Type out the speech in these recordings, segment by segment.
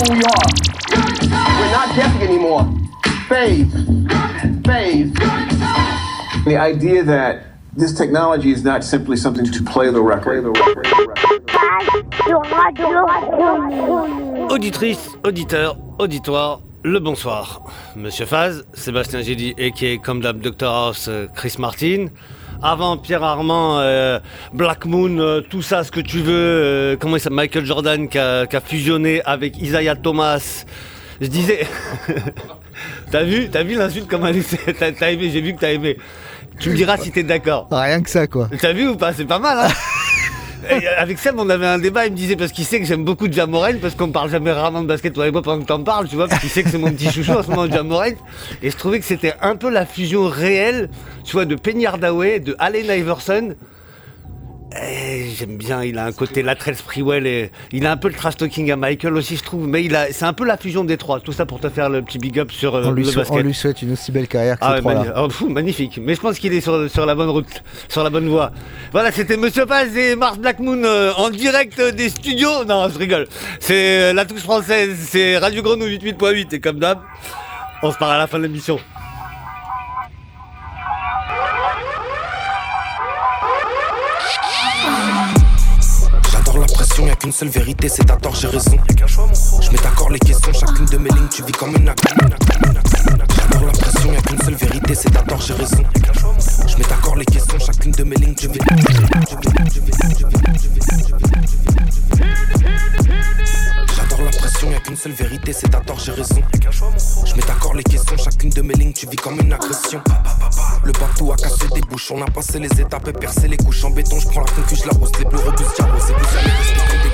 who we are. We're not guessing anymore. Phase. Phase. The idea that this technology is not simply something to play the record. Auditrice, auditeur, auditoire, le bonsoir. Monsieur Faz, Sébastien Gély et qui est comme d'hab Dr House, Chris Martin. Avant Pierre Armand, euh, Black Moon, euh, tout ça, ce que tu veux. euh, comment il s'appelle Michael Jordan qui a, qui a fusionné avec Isaiah Thomas. Je disais. t'as vu T'as vu l'insulte comme elle est T'as t'as aimé J'ai vu que t'as aimé. Tu me diras si t'es d'accord. Rien que ça, quoi. T'as vu ou pas C'est pas mal, hein avec Seb, on avait un débat, il me disait, parce qu'il sait que j'aime beaucoup Jamorel, parce qu'on parle jamais rarement de basket, toi et moi, pendant que t'en parles, tu vois, parce qu'il sait que c'est mon petit chouchou en ce moment, Jamorel. Et je trouvais que c'était un peu la fusion réelle, tu vois, de Penny Hardaway, de Allen Iverson. Et J'aime bien, il a un côté Latrell Sprewell et il a un peu le trash talking à Michael aussi, je trouve, mais il a, c'est un peu la fusion des trois. Tout ça pour te faire le petit big up sur euh, On lui, le sou- on basket. lui souhaite une aussi belle carrière que Ah ces ouais, trois-là. magni- oh, fou, magnifique. Mais je pense qu'il est sur, sur la bonne route, sur la bonne voie. Voilà, c'était Monsieur Paz et Mars Black Moon euh, en direct des studios. Non, je rigole. C'est euh, la touche française, c'est Radio Grenouille 88.8 et comme d'hab, on se parle à la fin de l'émission. Pression, y'a qu'une seule vérité, c'est à tort, j'ai raison. Je mets d'accord les questions, chacune de mes lignes, tu vis comme une ac- J'adore la pression, y'a qu'une seule vérité, c'est à tort, j'ai raison. Je mets d'accord les questions, chacune de mes lignes, tu vis. J'adore la pression, y'a qu'une seule vérité, c'est à tort, j'ai raison. Je mets d'accord les questions, chacune de mes lignes, tu vis comme une agression. Le bateau a cassé des bouches, on a passé les étapes et percé les couches en béton. Je prends la concu, je la hausse, les bleus robustes, diarrhosés, vous allez des.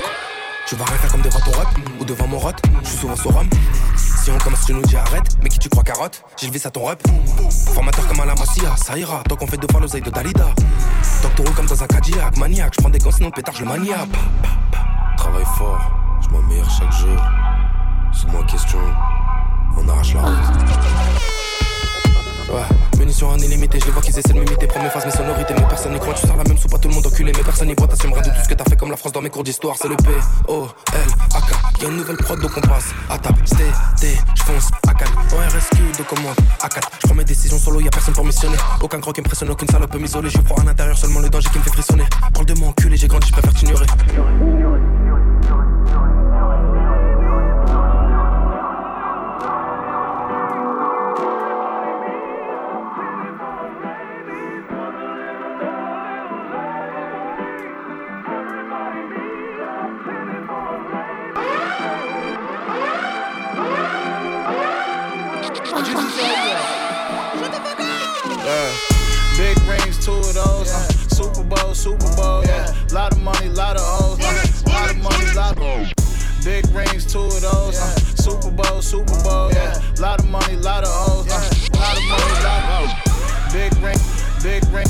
Tu vas rien faire comme devant ton rep ou devant mon rot. Je suis souvent sur rhum. Si on commence, tu nous dis arrête. Mais qui tu crois carotte? J'ai levé ça ton rep. Formateur comme à la Masia, ça ira. Tant qu'on fait deux fois l'oseille de Dalida. Tant que comme dans un Cadillac, maniaque. Je prends des gants, sinon pétard, je mania. Travaille fort, je m'améliore chaque jour. C'est moi question, on arrache la. Ouais, munitions un illimité, je les vois qu'ils essaient de m'imiter. Prends mes phases, mes sonorités, mais personne n'y croit. Tu sors la même soupe, pas tout le monde enculé, mais personne n'y voit. T'assumeras de tout ce que t'as fait comme la France dans mes cours d'histoire. C'est le P, O, L, A, K. Y'a une nouvelle prod, donc on passe à table. Sté, T, j'fonce, à calme. En RSQ, de commande, à 4. J'prends mes décisions solo, y'a personne pour missionner. Aucun qui impressionne, aucune salope peut m'isoler. Je prends à l'intérieur seulement le danger qui me fait frissonner. Parle de moi, enculé, j'ai grandi, je préfère t'ignorer. Lot of money, lot of O's. Uh, lot of money, lot of Big rings, two of those. Uh, Super Bowl, Super Bowl. Yeah. Lot of money, lot of O's. Uh, lot of money, lot of O's. Big ring, big ring.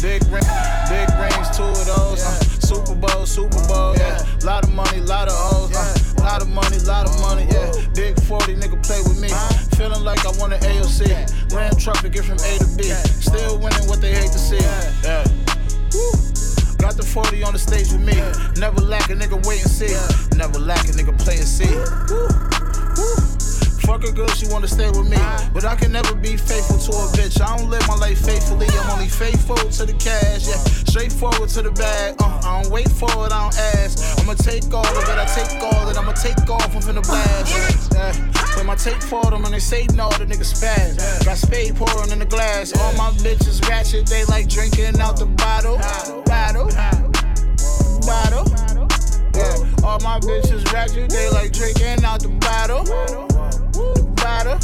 Big ring, big rings, two of those. Uh, Super Bowl, Super Bowl. Yeah. Lot of money, lot of O's. Uh, lot of money, lot of money. Yeah. Big 40 nigga play with me. Feeling like I want an AOC. Ram truck to get from A to B. Still winning what they hate to see. Yeah. Woo. Got the 40 on the stage with me. Never lack a nigga wait and see. Never lack a nigga play and see. Fuck a girl, she wanna stay with me. But I can never be faithful to a bitch. I don't live my life faithfully. I'm only faithful to the cash. Yeah, straightforward to the bag. Uh, I don't wait for it, I don't ask. I'ma take all of it, I take all of it. I'ma take off, I'm finna blast. Yeah. When my tape for them and they say no, the nigga spaz. Got spade pouring in the glass. All my bitches ratchet, they like drinking out the bottle. Bottle. Bottle. Yeah. All my bitches ratchet, they like drinking out the bottle. The bottle.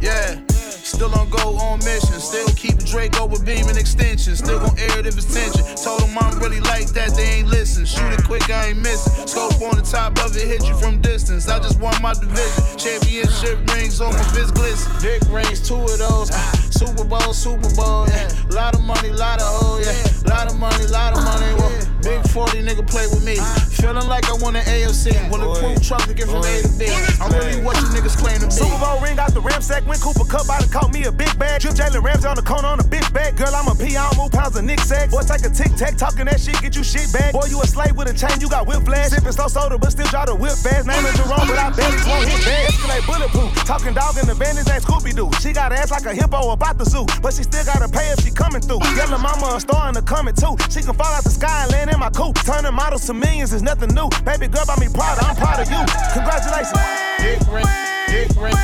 Yeah. Still on go on mission. Still keep Draco with beam and extension. Still gon' air it if it's tension. Told them I'm really like that, they ain't listen. Shoot it quick, I ain't missing. Scope on the top of it, hit you from distance. I just won my division. Championship rings on my fist glisten. Big rings, two of those. Super Bowl, Super Bowl, yeah. Lot of money, lot of hoes, yeah. Lot of money, lot of money. Big 40 nigga play with me. Feeling like I want an AFC. Bulletproof truck to get from A to B. I'm really what you niggas claim to be. Super Bowl ring out the ram Ramsack. When Cooper Kupp out and caught me a big bag. Drip Jalen Ramsey on the corner on a bitch bag. Girl, I'm a P, I don't move pounds of Nick sack. Boy, take a tic tac, talking that shit, get you shit back. Boy, you a slave with a chain, you got whip flash. Sipping slow soda, but still try to whip fast. Name is Jerome, but I bet it's won't hit bad. Escalate bulletproof. Talking dog in the band, his ain't Scooby Doo. She got ass like a hippo about the zoo, but she still gotta pay if she coming through. Yellow mama a star in the coming too. She can fall out the sky and land in my coupe. Turning models to millions is nothing new. Baby girl, by me proud, I'm proud of you. Congratulations. Dick ring, dick ring.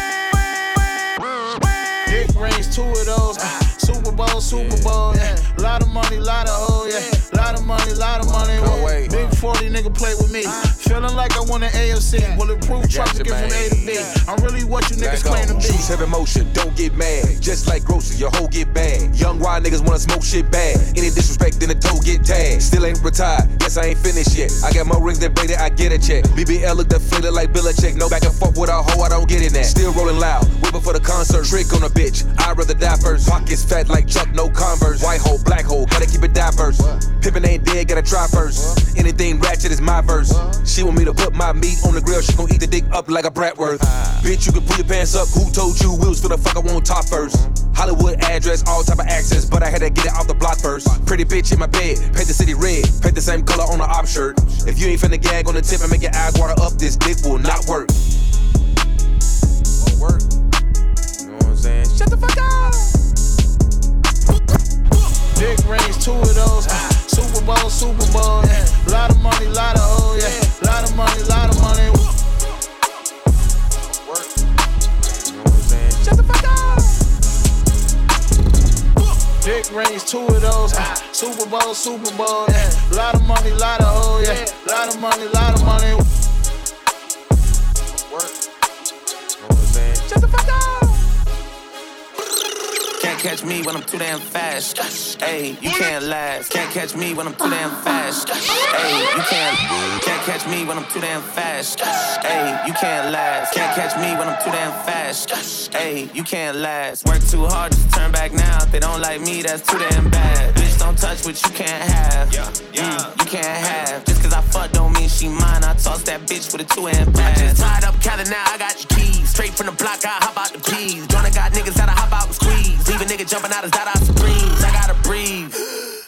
Dick rings, two of those. Super Bowl, Super Bowl, yeah. Lot of money, lot of hoes, money, lot of money. Well, wait. Big 40 nigga play with me. Feeling like I want an AFC. Bulletproof truck to get from A to B. I'm really what you niggas claim to be. Choose heavy motion, don't get mad. Just like grocery, your hoe get bad. Young wild niggas wanna smoke shit bad. Any disrespect, then the toe get tagged. Still ain't retired, yes, I ain't finished yet. I got more rings than Brady, I get a check. BBL look deflated like Belichick. No back and forth with a hoe, I don't get in that. Still rolling loud, whipping for the concert. Trick on a bitch, I'd rather die first. Pockets fat like Chuck, no Converse. White hole, black hole, gotta keep it diverse. Pippin' ain't dead, gotta try first. Anything ratchet is my verse. She want me to put my meat on the grill, she gon' eat the dick up like a Bratwurst. Bitch, you can pull your pants up. Who told you wheels for the fuck I want top first? Hollywood address, all type of access, but I had to get it off the block first. Pretty bitch in my bed, paint the city red, paint the same color on the op shirt. If you ain't finna gag on the tip and make your eyes water up, this dick will not work. Won't work. You know what I'm saying? Shut the fuck up. Big rings, two of those. Super Bowl, Super Bowl, yeah. Lot of money, lot of hoes, yeah. Lot of money, lot of money. You know what I'm saying? Shut the fuck up. Big rings, two of those. Super Bowl, Super Bowl, yeah. Lot of money, lot of hoes, yeah. Lot of money, lot of money. You know what I'm saying? Shut the fuck up. Can't catch me when I'm too damn fast. Hey, you can't last. Can't catch me when I'm too damn fast. Hey, you can't. Can't catch me when I'm too damn fast. Hey, you can't last. Can't catch me when I'm too damn fast. Hey, you can't last. Work too hard to turn back now. If they don't like me, that's too damn bad. Bitch, don't touch what you can't have. Yeah, yeah. Mm, you can't have. Just cause I fuck don't mean she mine. I toss that bitch with a two hand pass. I just tied up Cali now, I got your keys. Straight from the block, I hop out the keys. peas. Joanna got niggas that'll hop out and squeeze. Leave a nigga jumping out his dot supremes. I gotta breathe.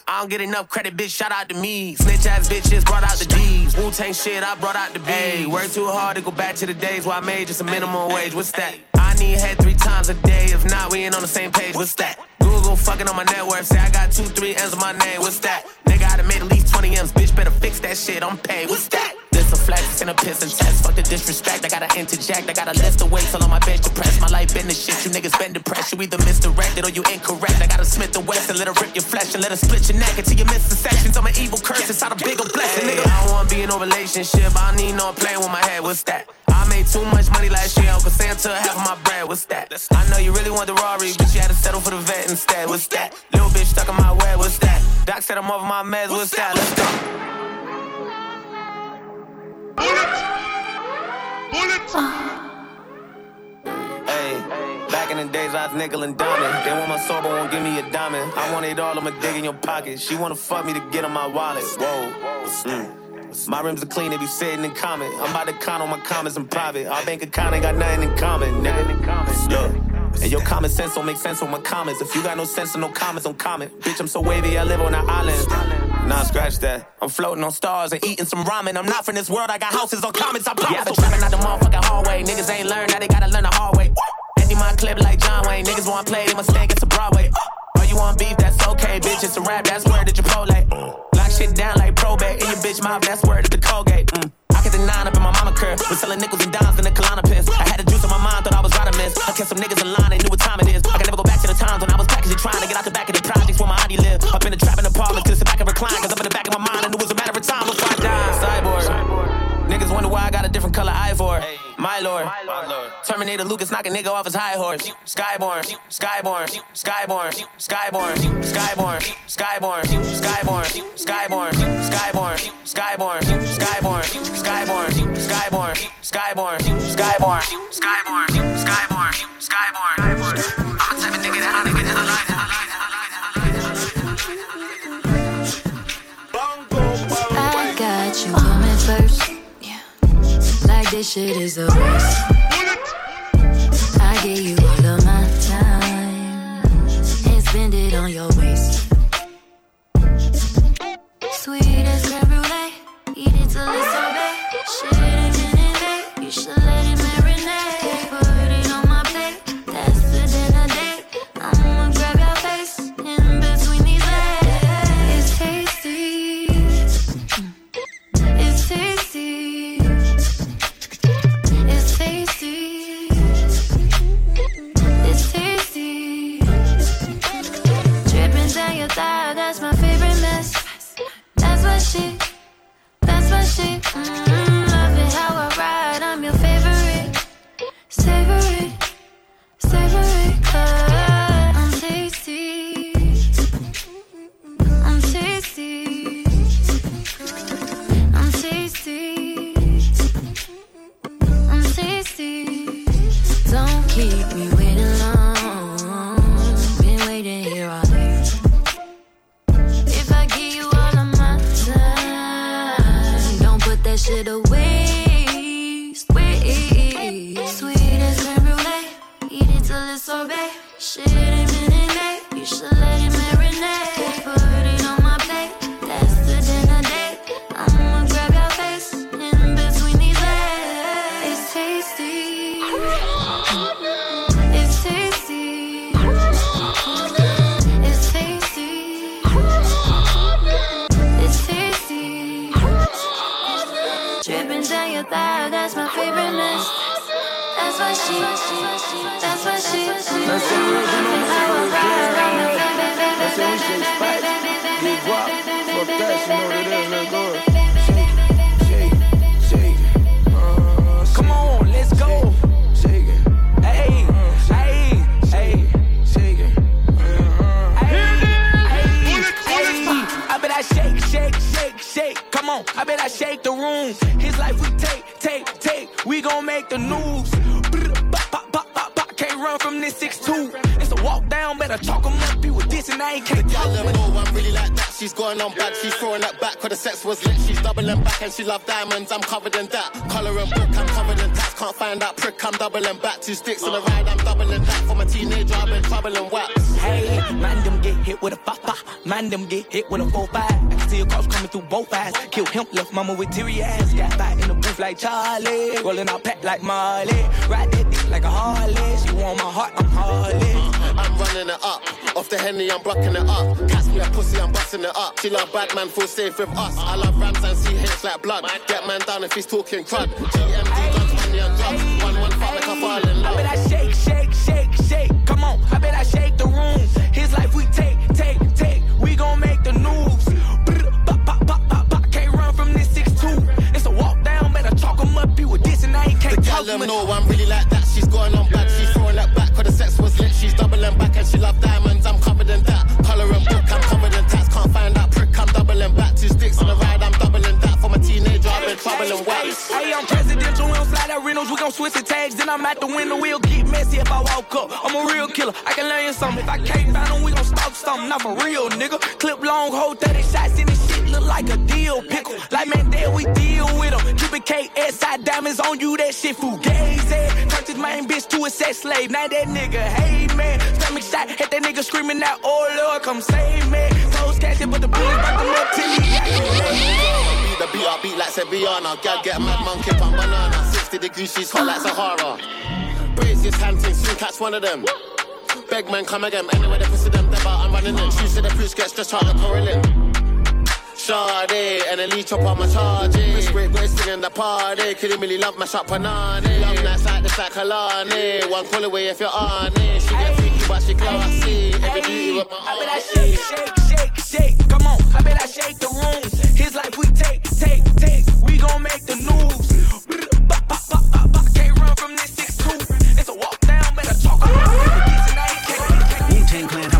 I don't get enough credit, bitch. Shout out to me. Snitch ass bitches brought out the D's. Wu Tang shit, I brought out the B. Hey, work too hard to go back to the days where I made just a minimum wage. What's that? I need head three times a day. If not, we ain't on the same page. What's that? Google fucking on my net worth. Say I got two, three M's on my name. What's that? Nigga, I done made at least 20 M's. Bitch, better fix that shit. I'm paid. What's that? This a flex and a piss and test. Fuck the disrespect. I gotta interject. I gotta list the weights all on my bench to press. My life been the shit. You niggas been depressed. You either misdirected or you incorrect. I gotta Smith and West and let her rip your flesh and let her split your neck until you miss the sections. I'm an evil curse inside a bigger blessing. Nigga, I don't wanna be in no relationship. I need no playing with my head. What's that? I made too much money last year. Uncle Santa half of my bread. What's that? I know you really want the Rari, but you had to settle for the vet instead. What's that? Little bitch stuck in my web. What's that? Doc said I'm over my meds. What's that? Let's go. Hey, back in the days I was nickel and diamond. They want my soul, but won't give me a diamond. I want it all, I'ma dig in your pocket. She wanna fuck me to get on my wallet. Whoa. Mm. My rims are clean, they be sitting in common. I'm about to count on my comments in private. Our bank account ain't got nothing in common, nigga. Look. And your common sense don't make sense with my comments. If you got no sense and no comments, don't comment. Bitch, I'm so wavy, I live on an island. Nah, scratch that. I'm floating on stars and eating some ramen. I'm not from this world, I got houses on comments. I promise. Yeah, I've been trapping out the motherfucking hallway. Niggas ain't learned, now they gotta learn the hard way. Empty my clip like John Wayne. Niggas want play, they must think it's a Broadway. Oh, you want beef, that's okay, bitch. It's a rap, that's word to Chipotle. Lock shit down like probate. In your bitch mouth, that's word to the Colgate. Mm. I get the nine up in my mama curve. Was selling nickels and dimes in the Kalana piss. I had a juice on my mind, thought I was right to miss. I kept some niggas in line, they knew what time it is. I can never go back to the times when I was packaging, trying to get out the back of the projects where my auntie lived. Up in the trap in the apartment, to sit back and recline. Cause up in the back of my mind, I knew it was a matter of time before I died. Cyborg. Niggas wonder why I got a different color eye for. My lord. Terminator Lucas knock a nigga off his high horse. Skyborn, Skyborn, Skyborn, Skyborn, Skyborn, Skyborn, Skyborn, Skyborn, Skyborn, Skyborn, Skyborn, Skyborn, Skyborn, Skyborn, Skyborn, Skyborn, Skyborn, this shit is a waste. I give you Thigh, that's my favorite mess. That's my shit. That's my shit. Let's say we original, How I ride, I'm your Let's say we shake spice, get I bet I shake the room. His life we take, take, take. We gon' make the news. Can't run from this 6'2. It's a walk down, better chalk 'em up. Be with this and I ain't can't them know I'm really like that. She's going on bad. She's throwing that back. Cause the sex was lit. She's doubling back and she love diamonds. I'm covered in that. Color and book. I'm covered in tats. Can't find that prick. I'm doubling back. Two sticks on the ride. I'm doubling that. For my teenager, I've been troubling wax. Hey, man, them get hit with a papa. Man, them get hit with a 4-5. I can see a cops coming through both eyes. Kill him, left mama with teary eyes. Got back in the booth like Charlie. Rolling out pack like Marley. Ride that dick like a Harley. She want my heart, I'm Harley. I'm running it up. Off the henny, I'm blocking it up. Catch me a pussy, I'm busting it up. She love bad man, feel safe with us. I love rams and see hits like blood. Get man down if he's talking crud. GMD guns, money and drugs. One one fuck like I fall in I bet. I shake, shake, shake, shake. Come on, I bet I shake the room. His life we take, take, take. We gon' make the news. Brr, bop, bop, bop, bop, bop. Can't run from this 6'2. It's a walk down, better chalk up. You with this and I ain't can't talk them much. know I'm really like that. She's going on bad. She's the sex was lit. She's doubling back and she love diamonds. I'm covered in that. Color and book. I'm covered in tats. Can't find that prick. I'm doubling back. Two sticks on the ride. I'm doubling that. For my teenager, I've been troubling wax. Hey, I'm presidential, we don't slide out rentals, we gon' switch the tags, then I'm out the window, we'll get messy if I walk up. I'm a real killer, I can learn you something. If I can't find them, we gon' stalk something, not for real, nigga. Clip long, hold 30 shots in this shit, look like a deal pickle. Like man, there we deal with them. It KSI diamonds on you, that shit fugazi. Turned his main bitch to a sex slave, now that nigga, hey man. Stomach shot, hit that nigga screaming out, oh Lord, come save me. Close casket, but the bullets back them up till he activate. The beat I beat like Sevillana. Gal get mad monkey on banana. 60 degrees, she's hot like Sahara. Braziers hunting, soon catch one of them. Beg man, come again. Anyway, they pussy them, they I'm running in. Shoes to the priest, get stretched out like Corellin. Sade, and a leech up on my charge. Mm. Rich great boy singing the party. Kidding really love my shop panani. Mm. Love nights like this like Kalani. One call away if you're on it. She get freaky, but she classy. Every beauty with my I bet I own shake, shake, shake, shake. Come on, I bet I shake the room. His life we take, take, take. We gon' make the news. Bop, bop, bop, bop, bop. Can't run from this 6'2. It's a walk down, better talk about it. Wu Tang Clan,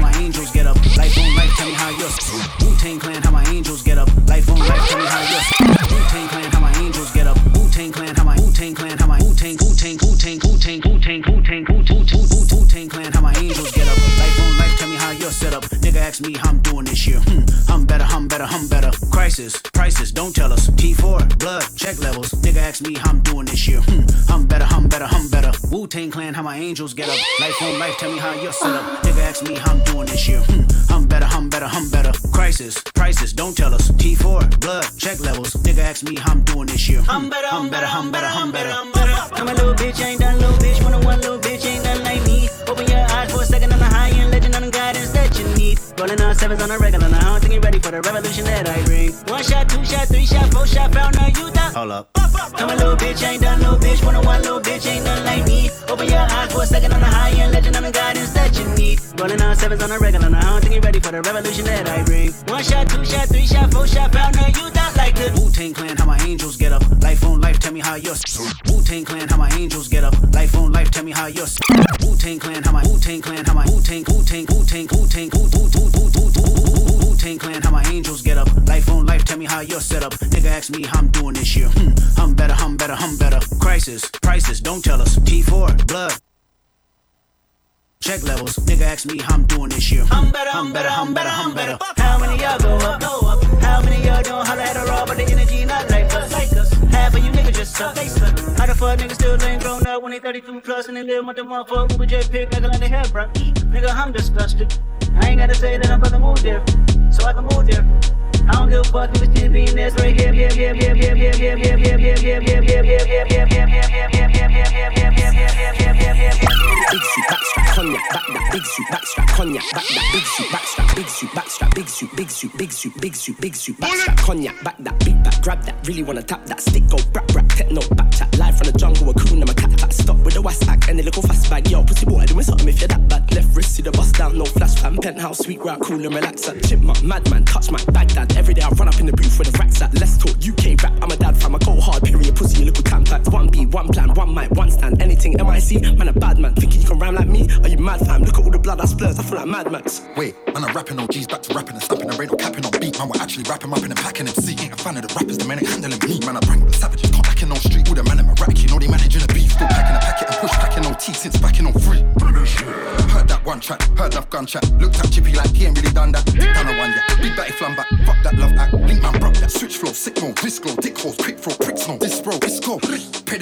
ask me how I'm doing this year. Hmm, I'm better, I'm better, I'm better. Crisis, prices, don't tell us. T4, blood, check levels. Nigga ask me how I'm doing this year. Hmm, I'm better, I'm better, I'm better. Wu Tang Clan, how my angels get up. Life on life, tell me how you're set up. Nigga ask me how I'm doing this year. Hmm, I'm better, I'm better, I'm better. Crisis, prices, don't tell us. T4, blood, check levels. Nigga ask me how I'm doing this year. Hmm, I'm better, I'm better, I'm better, I'm better. I'm better. I'm a little bitch, I ain't done little bitch. One on one little bitch, ain't nothing like me. Open your eyes for a second on the high end legend on the guidance that you need. Rolling on sevens on a regular, now I don't think you're ready for the revolution that I bring. One shot, two shot, three shot, four shot, found now you down. Hold up. I'm a little bitch, ain't done little bitch. On one little bitch, ain't nothing like me. Open your eyes for a second on the high end legend on the guidance that you need. Rolling on sevens on a regular, now I don't think you're ready for the revolution that I bring. One shot, two shot, three shot, four shot, found now you down like the Wu Tang Clan, how my angels get up. Life on life, tell me how yours. Wu Tang Clan, how my angels get up. Life on life, tell me how yours. Wu Tang Clan, how my Wu Tang Clan, how my Wu Tang, Wu Tang, Wu Tang, Wu Tang, Wu Wu Wu Tang Clan, how my angels get up. Life on life, tell me how you're set up. Nigga ask me how I'm doing this year. Hmm, I'm better, I'm better, I'm better. Crisis, prices, don't tell us. T4, blood. Check levels, nigga ask me how I'm doing this year. I'm better, I'm better, I'm better, I'm better. How many y'all go up? Go up. How many y'all don't holler at a raw, but the energy not like us? Like us. Half of you niggas just suck. They suck. How the fuck niggas still ain't grown up when they 32 plus and they live with the motherfucker Uber jet pick nigga like they have, bro? Nigga, I'm disgusted. I ain't gotta say that I'm about to move there, so I can move there. I don't give a fuck if it's being this right here, here, here, here, here, here, here, here, here, here, here, here, here, here, here, here, here, Big suit, backstrap, cognac, back that big suit, backstrap, cognac, back that big suit, backstrap, big suit, backstrap, big suit, big suit, big suit, big suit, big suit, backstrap, cognac, back that big back, grab that, really wanna tap that stick, go brap brap, techno, back chat, live from the jungle, a coon, I'm a cat cat, stop with the west act and the little fast bag, yo, pussy boy, doing something if you're that bad, left wrist, see the bust down, no flash fam, penthouse, sweet route, cool and relax, that chipmunk, madman, touch my Baghdad, every day I run up in the booth with the racks at, let's talk UK rap, I'm a dad fam, I go hard, period, pussy, you little tampax, one B, one plan, one mic, one stand, anything, MIC, man a bad man, thinking you can rhyme like me, are you mad fam, look at all the blood I splurge, I feel like Mad Max. Wait, man, I'm rapping on G's back to rapping and snapping. There ain't no capping on beat. Man, we're actually rapping up in a packing MC. Ain't a fan of the rappers, the men ain't handling me. Man, I bring up the savages, can't back in on street. All the man in my rack, you know they managing a beef. Still packing a packet and push packing on T since backing on free. Heard that one track, heard enough gun chat. Looked at Chippy like he ain't really done that. Done a one yet. Big batty flam back, fuck that love act. Link man broke that switch flow, sick mode, risk glow, dick holes, quick throw,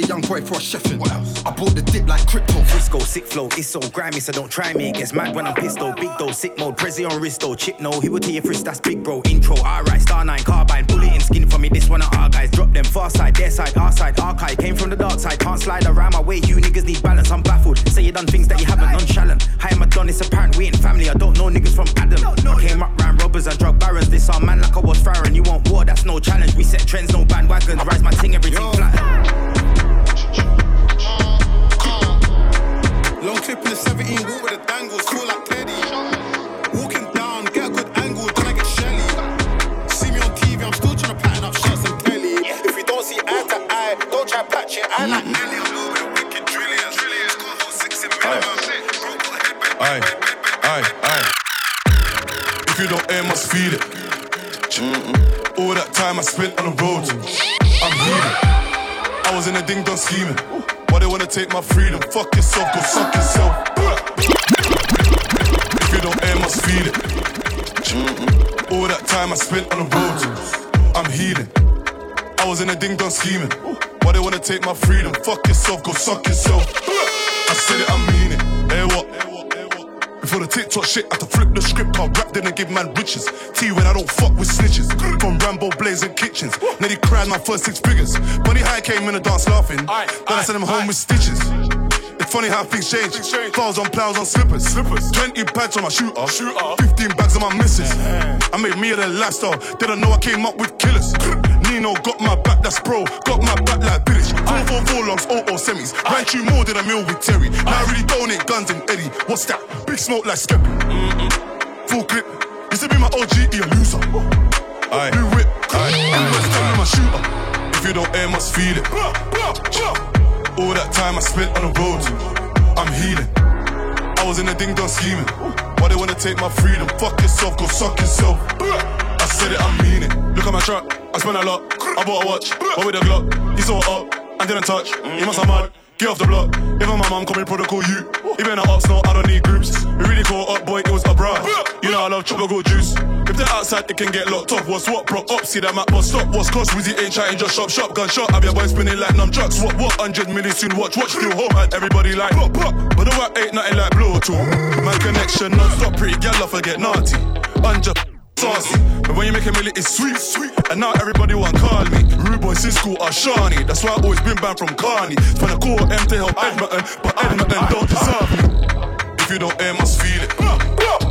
Young boy for a chefin'. What else? I bought the dip like crypto. Frisco, sick flow, it's so grimy, so don't try me. It gets mad when I'm pissed though. Big though, sick mode, Prezi on wrist though. Chip no, he will tear you first, that's big bro. Intro, alright, star nine, carbine, bullet in skin for me. This one of our guys. Drop them far side, their side, our side, archive. Came from the dark side, can't slide around my way. You niggas need balance, I'm baffled. Say you done things that you haven't, nonchalant. Hi, I'm a don, it's apparent we ain't family. I don't know niggas from Adam. I came up round robbers and drug barons. This our man like I was Farron. You want war, that's no challenge. We set trends, no bandwagons. Rise my ting, everything flat. Long clip in the 17, walk with the dangles, feel like Teddy. Walking down, get a good angle, then I get shelly. See me on TV, I'm still trying to pattern up shots and telly. If you don't see eye to eye, don't try patch it. I like Nelly, I'm over the wicked trillions. Score whole six in minimum. Aye, aye, aye. If you don't aim, must feel it. All that time I spent on the road, I'm healing. I was in a ding dong scheming. Why they wanna take my freedom? Fuck yourself, go suck yourself. If you don't aim, must feel it. All that time I spent on the road, I'm healing. I was in a ding dong scheming. Why they wanna take my freedom? Fuck yourself, go suck yourself. I said it, I mean it. Hey, what? Before the TikTok shit, I had to flip the script. I rap then and give man riches. T when I don't fuck with snitches. From Rambo blazing kitchens. Nearly cried my first six figures. Bunny High came in the dance laughing. Then I sent him home with stitches. It's funny how things change. Plows on plows on slippers. slippers. 20 bags on my shooter. shooter. 15 bags on my missus. I made me a lifestyle. Didn't know I came up with killers. Got my back, that's bro. Got my back like British. 444 longs, 00 semis. Ran you more than a meal with Terry. Now I really donate guns and Eddie. What's that? Big smoke like Skeppy. Full clip. You said be my OG, he a loser. Aye. Blue whip. Aye. my shooter. If you don't aim, must feel it. All that time I spent on the road, I'm healing. I was in a ding dong scheming. Why they wanna take my freedom? Fuck yourself, go suck yourself. I said it, I mean it. Look at my truck, I spent a lot. I bought a watch, but with a Glock, he saw it up and didn't touch. He must have mad. Get off the block. Even my mom call me protocol you. Even the ups, no, I don't need groups. We really caught up, boy, it was abroad. You know I love tropical juice. If they're outside, it can get locked up. What's what? Prop up, see that map must stop. What's cost? Wizzy ain't chatting, just shop, shop, gun shot. Have your boy spinning like numb trucks. What, what? 100 million soon, watch, watch, still home. And everybody like, pop. But the rap ain't nothing like blow at all. Man connection, non stop, pretty gal, I forget naughty. Anja, saucy. But when you make a million, it's sweet, sweet. And now everybody want call me. Rude boy school are Shawnee. That's why I always been banned from Carney. The core M to help Edmonton, but Edmonton don't deserve me. If you don't aim, must feel it.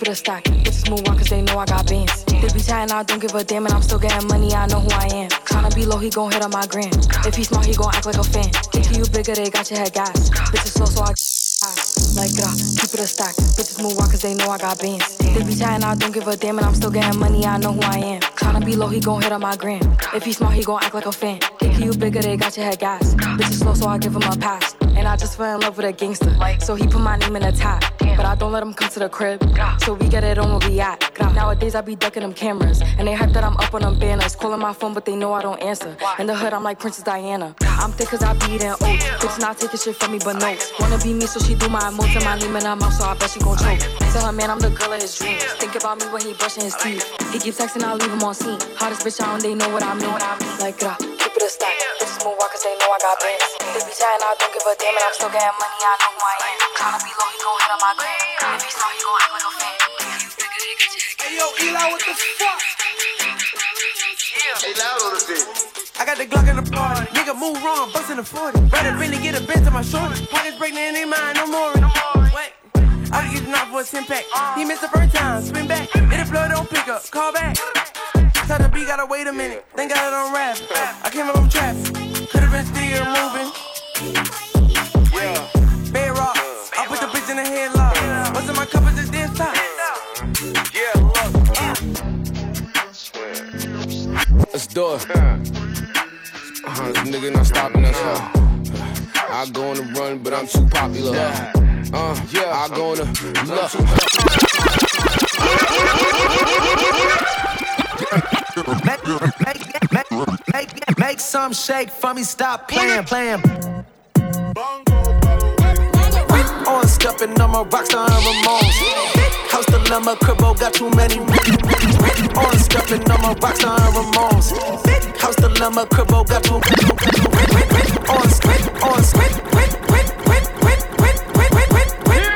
Keep it a stack. Bitches move on cause they know I got bands. They be chatting, I don't give a damn, and I'm still getting money, I know who I am. Tryna be low, he gon' hit on my gram. If he smart, he gon' act like a fan. Think you bigger, they got your head gas. Bitches slow, so I like, grah, keep it a stack. Bitches move on cause they know I got bands. They be chatting, I don't give a damn, and I'm still getting money, I know who I am. Tryna be low, he gon' hit on my gram. If he smart, he gon' act like a fan. Think you bigger, they got your head gas. Bitches slow, so I give him a pass. And I just fell in love with a gangster. So he put my name in the tag. But I don't let him come to the crib. So we get it on where we at. Nowadays I be ducking them cameras. And they hype that I'm up on them banners. Calling my phone, but they know I don't answer. In the hood, I'm like Princess Diana. I'm thick cause I be eating oats. Bitch not taking shit from me, but no. Wanna be me, so she do my emotes and my name in her mouth, so I bet she gon' choke. Tell her, man, I'm the girl of his dreams. Think about me when he brushing his teeth. He keep texting, I leave him on scene. Hottest bitch out, and they know what I mean. When I read. Like, grah, keep it a stack. Bitches move on cause they know I got bands. They be chatting, I don't give a damn, and I'm still getting money, I know who I am. Tryna be low, he gon' hit on my gram. If he smart, he gon' act like a fan. Hey yo, Eli, what the fuck? Yeah. Hey, loud on the bit. I got the Glock in the party. Nigga move wrong, bust in the 40. Rather really get a bend to my shorty. Pockets pregnant in their mind, no more. Wait. I was using out for a 10 pack. He missed the first time, spin back. Hit the floor, don't pick up, call back. Tell the beat, gotta wait a minute. Then got it on rap. I came up from traffic. Could've been still moving. Yeah. Bed rock. I put the bitch in the headlock. What's in my cup is this top. Yeah, Let's do it. Nigga not stopping us. Huh? I go on the run, but I'm too popular. Uh, yeah, I go on the Make, make, make, make, make some shake for me, stop playing, playing. On stepping on my rockstar and Ramones. House dilemma, cribbo got too many. On stepping on my rockstar and Ramones. House dilemma, cribbo got too. many. On script, on script.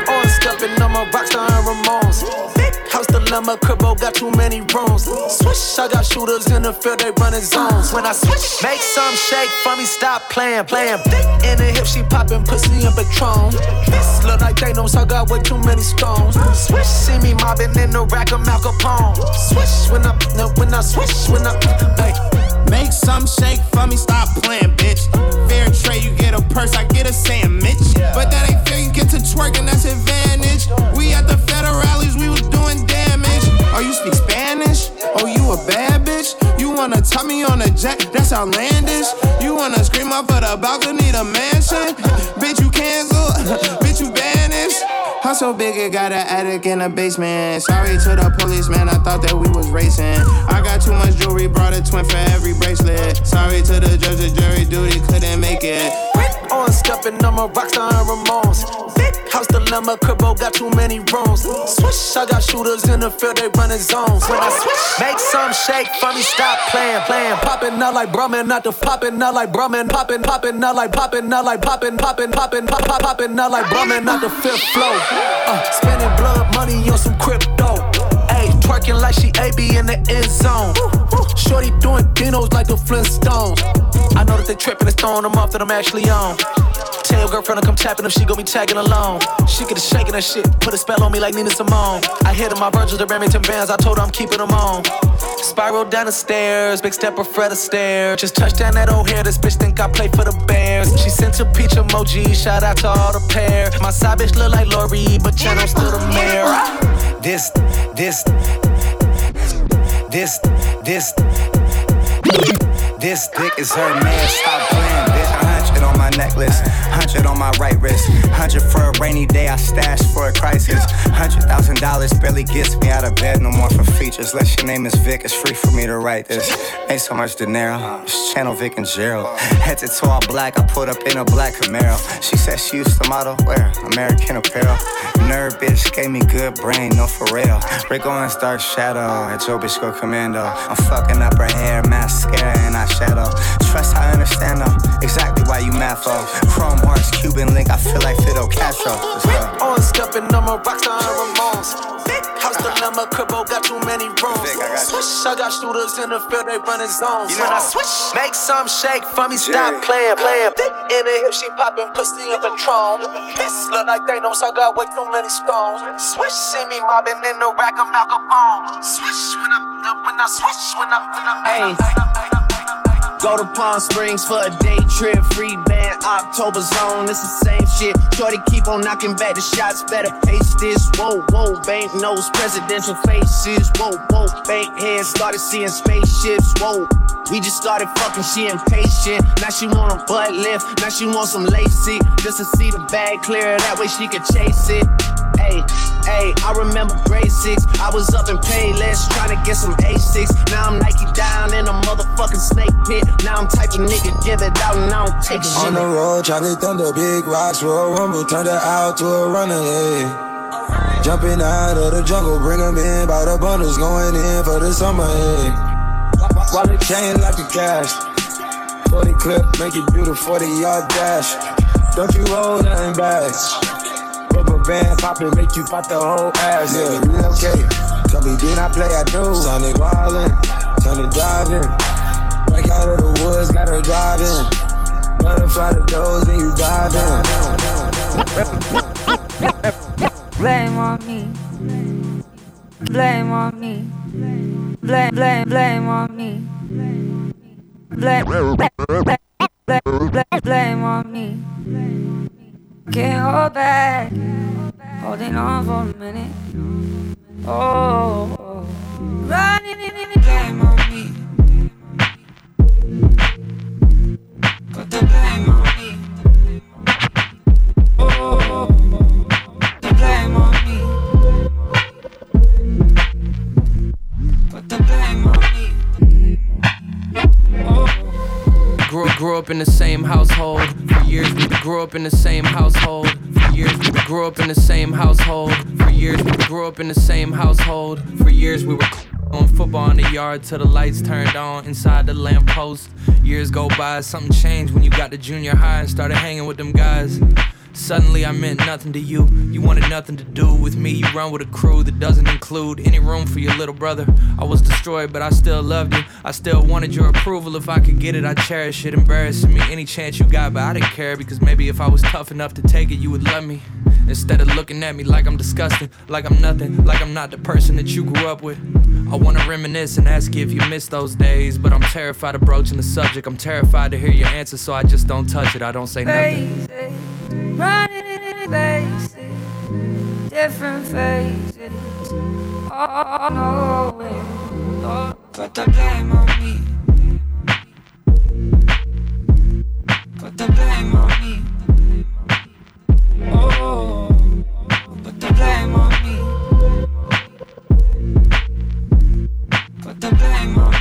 On stepping on my rockstar and Ramones. House dilemma, cribbo got too many rooms. Swish, I got shooters in the field, they running zones. When I switch, make some shake for me, stop playing, playing. In the hip, she popping pussy and Patron. This look like Thanos, I got way too many stones. Swish, see me mobbing in the rack of Al Capone. Swish, when I, when I swish, when I, hey. Make some shake for me, stop playing, bitch. Fair trade, you get a purse, I get a sandwich. But that ain't fair, you get to twerking, that's advantage. We at the federales, we was doing damage. Oh, you speak Spanish? Oh, you a bad wanna tell me on a jet? That's outlandish. You wanna scream up for the balcony, the mansion? bitch, you cancel. bitch, you banished. House so big it got an attic in a basement. Sorry to the police, man, I thought that we was racing. I got too much jewelry, brought a twin for every bracelet. Sorry to the judge, the jury duty couldn't make it. On stepping on my rockstar and Ramones. House dilemma, cribbo got too many rooms. Swish, I got shooters in the field, they running zones. When I switch, make some shake for me, stop playing, playing. Popping out like Brummin, not the popping out like Brummin. Popping, popping out like popping out like popping, popping, popping, pop, pop, popping out like Brummin, not the fifth flow. Uh, spending blood money on some crypto. Twerking like she AB in the end zone. Shorty doing dinos like the Flintstones. I know that they tripping and throwing them off that I'm actually on. Tell your girlfriend to come tapping if she gon' be tagging along. She could have shaking that shit, put a spell on me like Nina Simone. I hit her my Virgil the Remington bands, I told her I'm keeping them on. Spiral down the stairs, big step or Fred Astaire. Just touch down that old hair, this bitch think I play for the Bears. She sent a peach emoji, shout out to all the pair. My side bitch look like Lori, but channel still the mayor. This, this, this, this, this dick is her man. Stop my necklace, hundred on my right wrist, hundred for a rainy day. I stash for a crisis. Hundred thousand dollars barely gets me out of bed no more for features. Unless your name is Vic, it's free for me to write this. Ain't so much dinero, just channel Vic and Gerald. Head to toe all black, I put up in a black Camaro. She said she used to model, wear American apparel. Nerd bitch gave me good brain, no for real. Rick Owens dark shadow, at Joe bitch go commando. I'm fucking up her hair, mascara and eyeshadow. Trust I understand though, exactly why you mad for. Chrome hearts, Cuban link, I feel like Fidel Castro. Let's go. On stepping, I'm a rockstar and Ramones. House dilemma, cribbo, got too many rooms. Swish, I got shooters in the field, they running zones. When I switch, make some shake for me, stop playing, playing. In the hip, she popping pussy in Patron. This look like they know, so I got way too many stones. Swish, see me mobbing in the rack of Al Capone. Swish, when I, when I switch, when I, when I, Go to Palm Springs for a day trip, free band, October zone. It's the same shit. Shorty keep on knocking back the shots, better pace this. Whoa, whoa, bank nose, presidential faces. Whoa, whoa, bank heads started seeing spaceships. Whoa, we just started fucking, she impatient. Now she want a butt lift, now she want some lacy. Just to see the bag clear, that way she could chase it. Hey, hey, I remember grade six. I was up in Payless trying to get some A6. Now I'm Nike down in a motherfucking snake pit. Now I'm type of nigga, give it out and I don't take shit. On the road, chocolate thunder, big rocks, Royal Rumble, turn her out to a runaway. Jumping out of the jungle, bring 'em in by the bundles, going in for the summer. Hey. While the chain like the cash. 40 clip, make it beautiful, 40 yard dash. Don't you hold nothing back. Band poppin', make you pop the whole ass. Yeah, relocate. Tell me, did I play? I do. Sonic wildin', turn it driving. Break out of the woods, got her driving. Butterfly the doors, then you dive in. Blame on me. Blame on me. Blame, blame, blame on me. Blame, blame, blame, blame, blame on me. Can't hold back. Holding on for a minute. Oh, oh. running in the game on me. Put the blame on me. Oh, the blame on me. Put the blame on me. Grew, grew up in the same household. Years, we grew up in the same household. For years, we grew up in the same household. For years, we grew up in the same household. For years, we were on football in the yard till the lights turned on inside the lamppost. Years go by, something changed when you got to junior high and started hanging with them guys. Suddenly I meant nothing to you. You wanted nothing to do with me. You run with a crew that doesn't include any room for your little brother. I was destroyed, but I still loved you. I still wanted your approval. If I could get it, I'd cherish it. Embarrassing me any chance you got, but I didn't care because maybe if I was tough enough to take it, you would love me. Instead of looking at me like I'm disgusting, like I'm nothing, like I'm not the person that you grew up with. I wanna reminisce and ask you if you miss those days, but I'm terrified of broaching the subject. I'm terrified to hear your answer, so I just don't touch it. I don't say nothing. Faces, running in places, different faces. Oh, no. Put the blame on me. Put the blame on me. Oh, put the blame on me. Put the blame on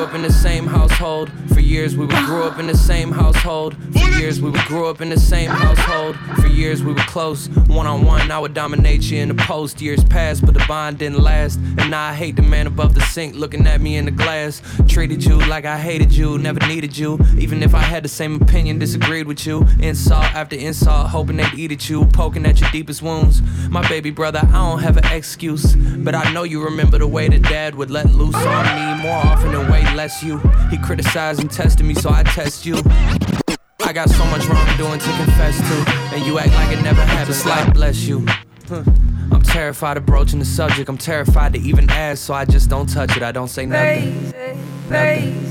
grew up in the same household. For years, we would grow up in the same household. For years, we would grow up in the same household. For years, we were close. One on one, I would dominate you in the post. Years passed, but the bond didn't last. And now I hate the man above the sink looking at me in the glass. Treated you like I hated you, never needed you. Even if I had the same opinion, disagreed with you. Insult after insult, hoping they'd eat at you, poking at your deepest wounds. My baby brother, I don't have an excuse. But I know you remember the way that dad would let loose on me more often than way less you. He criticized and tested me, so I test you. I got so much wrongdoing to confess to, and you act like it never happened. God bless you. I'm terrified of broaching the subject. I'm terrified to even ask, so I just don't touch it. I don't say nothing. Faces.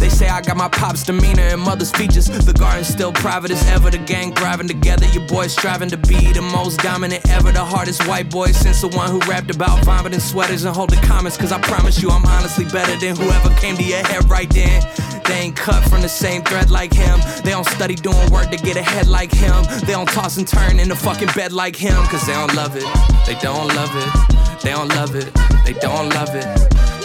They say I got my pop's demeanor and mother's features. The garden's still private as ever. The gang thriving together. Your boys striving to be the most dominant ever. The hardest white boy since the one who rapped about vomiting sweaters and holding comments. Cause I promise you, I'm honestly better than whoever came to your head right then. They ain't cut from the same thread like him. They don't study doing work to get ahead like him. They don't toss and turn in the fucking bed like him. Cause they don't love it. They don't love it. They don't love it. They don't love it.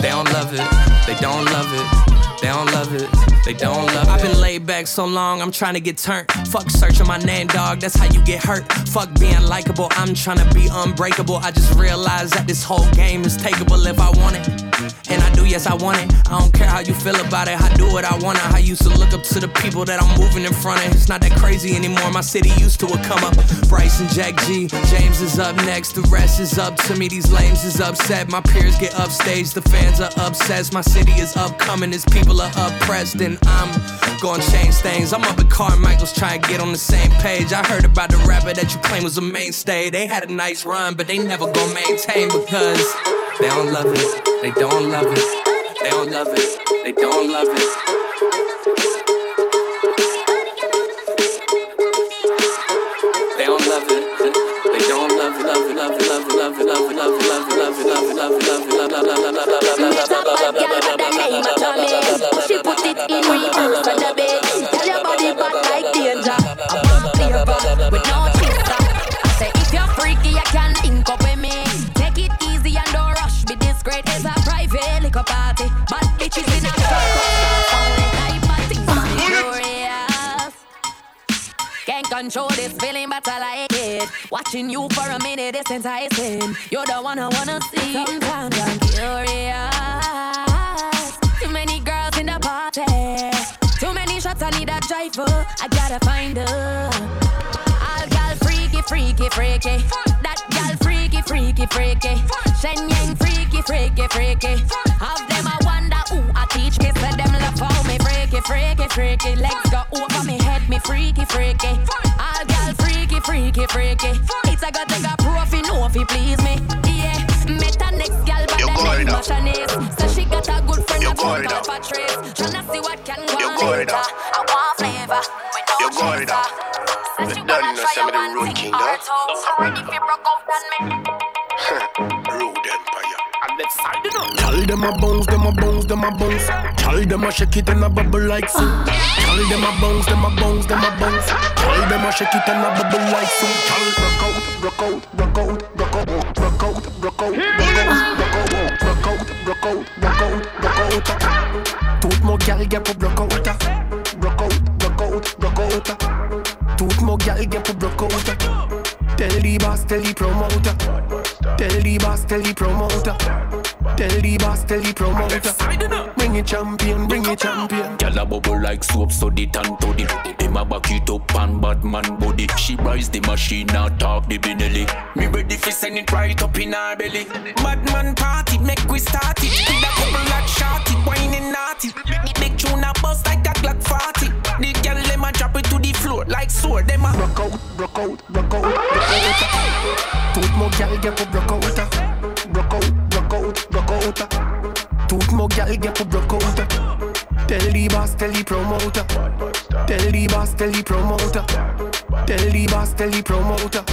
They don't love it. They don't love it. They don't love it. They don't love it. I've been laid back so long, I'm trying to get turned. Fuck searching my name, dog. That's how you get hurt. Fuck being likable. I'm trying to be unbreakable. I just realized that this whole game is takeable if I want it. And I do, yes, I want it. I don't care how you feel about it. I do what I want. I used to look up to the people that I'm moving in front of. It's not that crazy anymore. My city used to a come up. Bryce and Jack G. James is up next. The rest is up to me. These lames is upset. My peers get upstage. The fans are obsessed. My city is upcoming. It's people are oppressed. And I'm gonna change things. I'm up at Carmichael's trying to get on the same page. I heard about the rapper that you claim was a mainstay. They had a nice run, but they never gonna maintain because they don't love it. They don't love it. They don't love it. They don't love it. They don't love it. They don't love. Love. Love. Love it. It I say if you're freaky, you can link up with me. Take it easy and don't rush. Be discreet. It's a private liquor party. Bad bitches in a Can't control this feeling, but I like it. Watching you for a minute is enticing. You're the one I wanna see. Sometimes I'm curious. Too many girls in the party. Too many shots, I need a driver. I gotta find her. All gal freaky, freaky, freaky. That gal freaky, freaky, freaky. Shen Yang freaky, freaky, freaky. Have them I wonder who I teach me. Say them love how me freaky, freaky, freaky. Legs go over me head, me freaky, freaky freaky, freaky. It's a got take a proof, you know if he please me. Yeah, met a next gal, but You're the name. So she got a good friend, You're a good girl. Tryna see what can go You're on. I want flavor, we know You're she's a. Said she wanna try a one thing or two. So if you broke out, then make them a bounce, them a bounce, them a bounce. Tell them a shake it and a bubble like so. Tell them a bounce, them a bounce, them a bounce. Tell them a shake it and a bubble like so. Tell rock out, rock out, rock out, rock out, rock out, rock out, rock out, rock out, rock out, rock out, rock out. Tout mon gal get pour block out. Rock out, rock out, rock out. Tout mon gal get pour block out. Tell the boss, tell the promoter. Tell the boss, tell the promoter. Tell the boss, tell the promoter. Bring it champion, bring it champion. Gyal a bubble like soap, so the tan to the. Them a back it up and bad man body. She rise the machine, now talk the binelli. Me ready fi send it right up in her belly. Bad man party, make we start it. With a couple like shorty, whining naughty. Big tune a bust like a Glock 40. The gyal them a drop it to the floor like sword. Them a rock out, rock out, rock out, rock out. Tout mon gal get pour block out. Out. Tout mon gal get pour block out. Tell the boss, tell the promoter. Tell the boss, tell the promoter. Tell the boss, tell the promoter.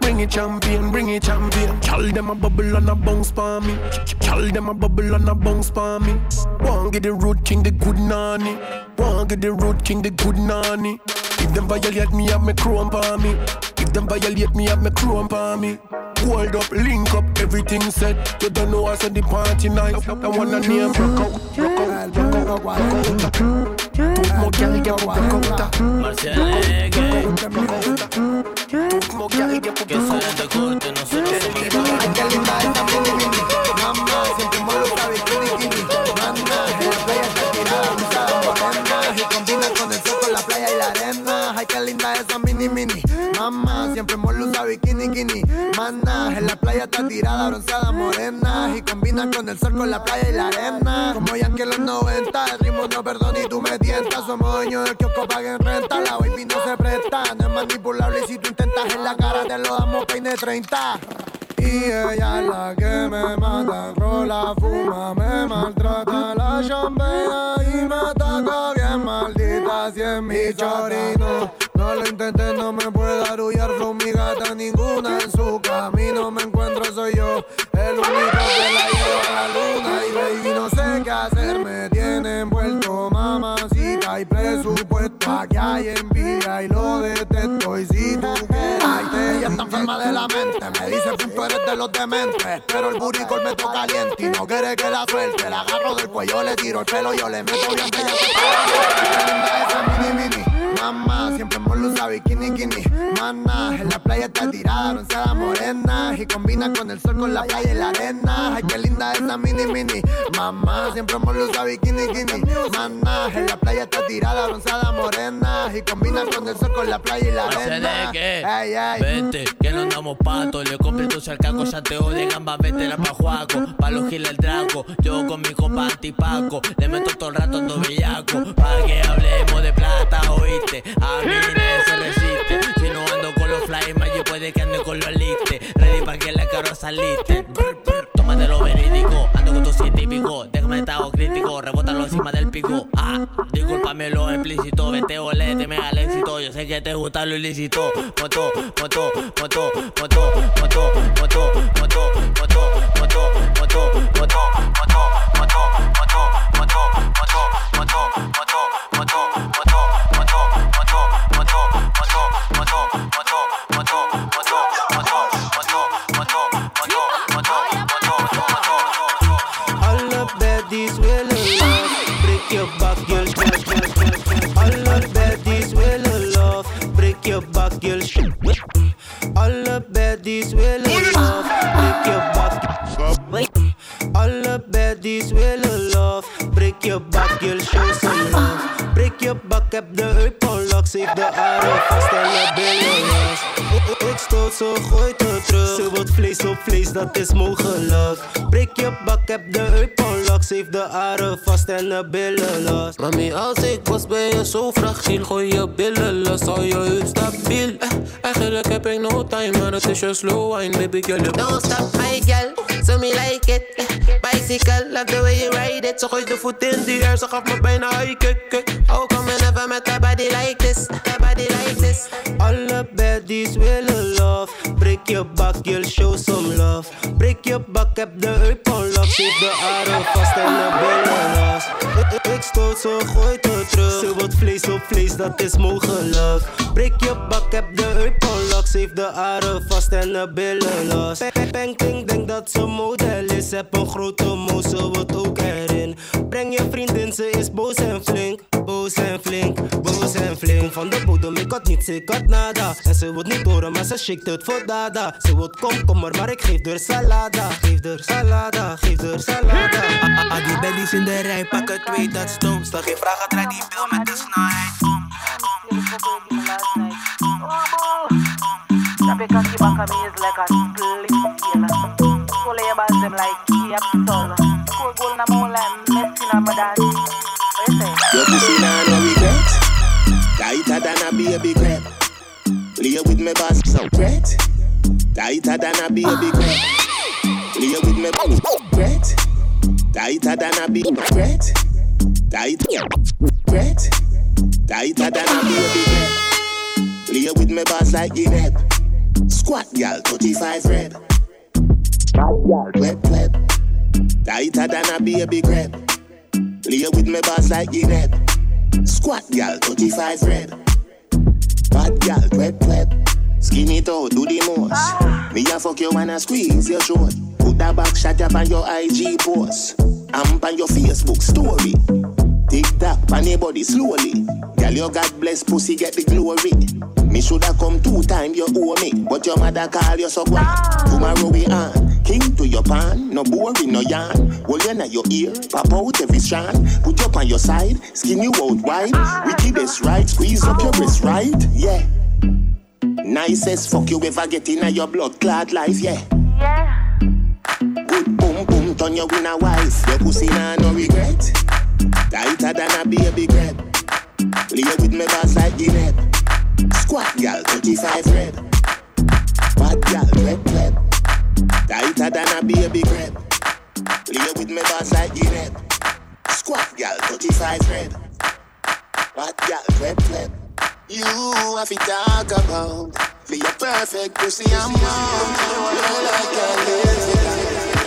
Bring it champion, bring it champion. Tell them a bubble and a bounce for me. Tell them a bubble and a bounce for me. One get the road king, the good nanny. One get the road king, the good nanny. If them violate me, have me chrome for me. If them violate me, have me chrome for me. Hold up, link up, everything set. You don't know I said the party night. I wanna name rock out, rock out, rock out, rock out. Tout mon gal get pour rock out. Tout mon gal get pour Se combina con el soco la tirada, bronceada, morena. Y combina con el sol, con la playa y la arena. Como ya que los 90, el ritmo no perdona y tú me tientas. Somos dueños del kiosco, paguen renta. La baby no se presta, no es manipulable. Y si tú intentas en la cara, te lo damos peine 30. Y ella es la que me mata, rola, fuma, me maltrata la champera y me ataca bien maldita si es mi chorino. No lo intenté, no me puede arullar flow mi gata ninguna my guy, and ella enferma de la mente, me dice punto eres de los dementes, pero el buricol me toca caliente y no quiere que la suelte, la agarro del cuello, le tiro el pelo, yo le meto bien esa mini mini, mamá, siempre hemos usa bikini, bikini, mana, en la playa está tirada, bronceada morena, y combina con el sol, con la playa y la arena, ay, qué linda esa mini, mini, mamá, siempre hemos usa bikini, bikini, mana, en la playa está tirada, bronceada morena, y combina con el sol, con la playa y la No arena. Ey, ey. Vente, que no andamos patos. Le compré tu cercaco, Santiago de gamba, vete la pa' Juaco. Pa' los giles el draco. Yo con mi compa antipaco. Le meto todo el rato ando bellaco. Pa' que hablemos de plata, oíste. A mí nadie se resiste. Si no ando con los más yo puede que ande con los listes. Ready pa' que la caro Tómate lo verídico, ando con tu científico. Déjame estado crítico, rebótalo encima del pico. Ah, discúlpame lo explícito. Vete olete, me al éxito. Yo sé que te gusta lo ilícito. Moto, moto, moto, moto, moto, moto, moto, moto, moto, moto, moto, moto, Alle dat is mogelijk. Breek je bak, heb de heup onlock. Zeef de adem vast en de billen los. Mami, als ik was ben je zo fragiel Gooi je billen los, al je heup stabiel eh, Eigenlijk heb ik no time, maar het is je slow wine Baby girl, Don't stop, my girl. So me like it. Bicycle, love the way you ride it. Ze gooit de voet in die air, ze gaf me bijna high eh, kick eh. kick. How come I never met a body like this? A body like this. Alle baddies willen love. Breek je bak, girl, show some love. Breek je bak, heb de heup onlock. Zeef de adem vast en de billen los. Ik- ik- Ik stoot zo, gooi het terug. Ze wordt vlees op vlees, dat is mogelijk. Breek je bak, heb de heup onlock. Zeef de adem vast en de billen los. Peng, peng, denk dat ze model is. Heb een grote moes, ze wordt ook erin. Breng je vriendin, ze is boos en flink. Boos en flink, van de bodem, ik had niet zeker had nada. En ze wordt niet door maar ze schikt het voor dada. Ze wordt komkommer, maar ik geef er salada. Geef er salada, geef haar salada. Ah, die bellies in de rij, pak het twee, dat stom. Stel geen vragen, draai die veel met de snelheid. Om, om, om, om, om, om, om, om, om, om, om, om, om, Tighter a baby crab. Play with me boss so wet. Tighter than a baby crab. Play with me boss wet. Tighter than a baby crab. Tight wet. Tighter than a baby crab. Play with me boss like Guinea. Squat gal 35 red. Bad gal wet wet. Tighter than a baby crab. Play with me boss like Guinea. Squat gal 35 red. Bad gal wet wet. Skin it out, do the most. Ah. Me a fuck you when I squeeze your throat. Put that back shot up on your IG post. Amp on your Facebook story. Tick tock on your body slowly. Girl, your God bless pussy get the glory. Me shoulda come two time you owe me, but your mother call you so what? Ah. Tomorrow we on. King to your pan, no boring, no yarn. Hold you in your ear, pop out every strand. Put you up on your side, skin you out wide. Wickedest right, squeeze up your wrist right, yeah. Nicest fuck you ever get in your blood clad life, yeah. Yeah. Good boom boom, turn your win a wife. Your pussy nah no regret. Tighter than a baby grab. Play with me boss like Guinea. Squat gal, 35 red. Bad gal, red web. Tighter than a baby grab. Play with me boss like Guinea. Squat gal, 35 red. Bad gal, red web. You have to talk about for a perfect pussy I'm on. You're like a living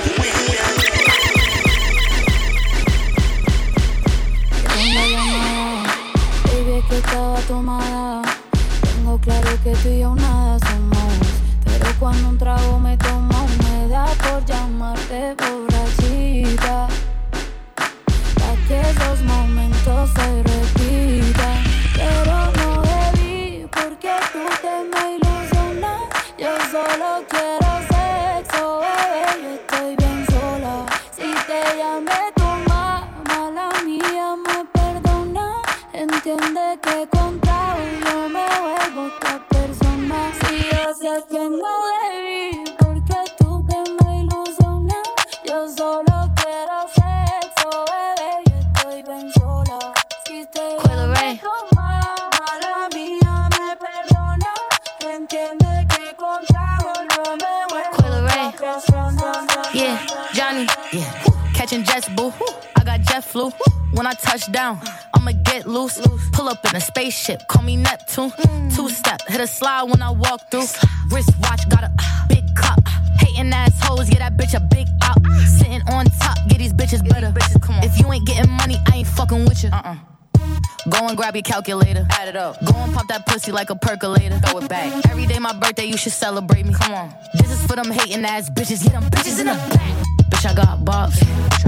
grab your calculator. Add it up. Go and pop that pussy like a percolator. Throw it back. Every day my birthday, you should celebrate me. Come on. This is for them hating ass bitches. Get them bitches in the back. Bitch, I got bops.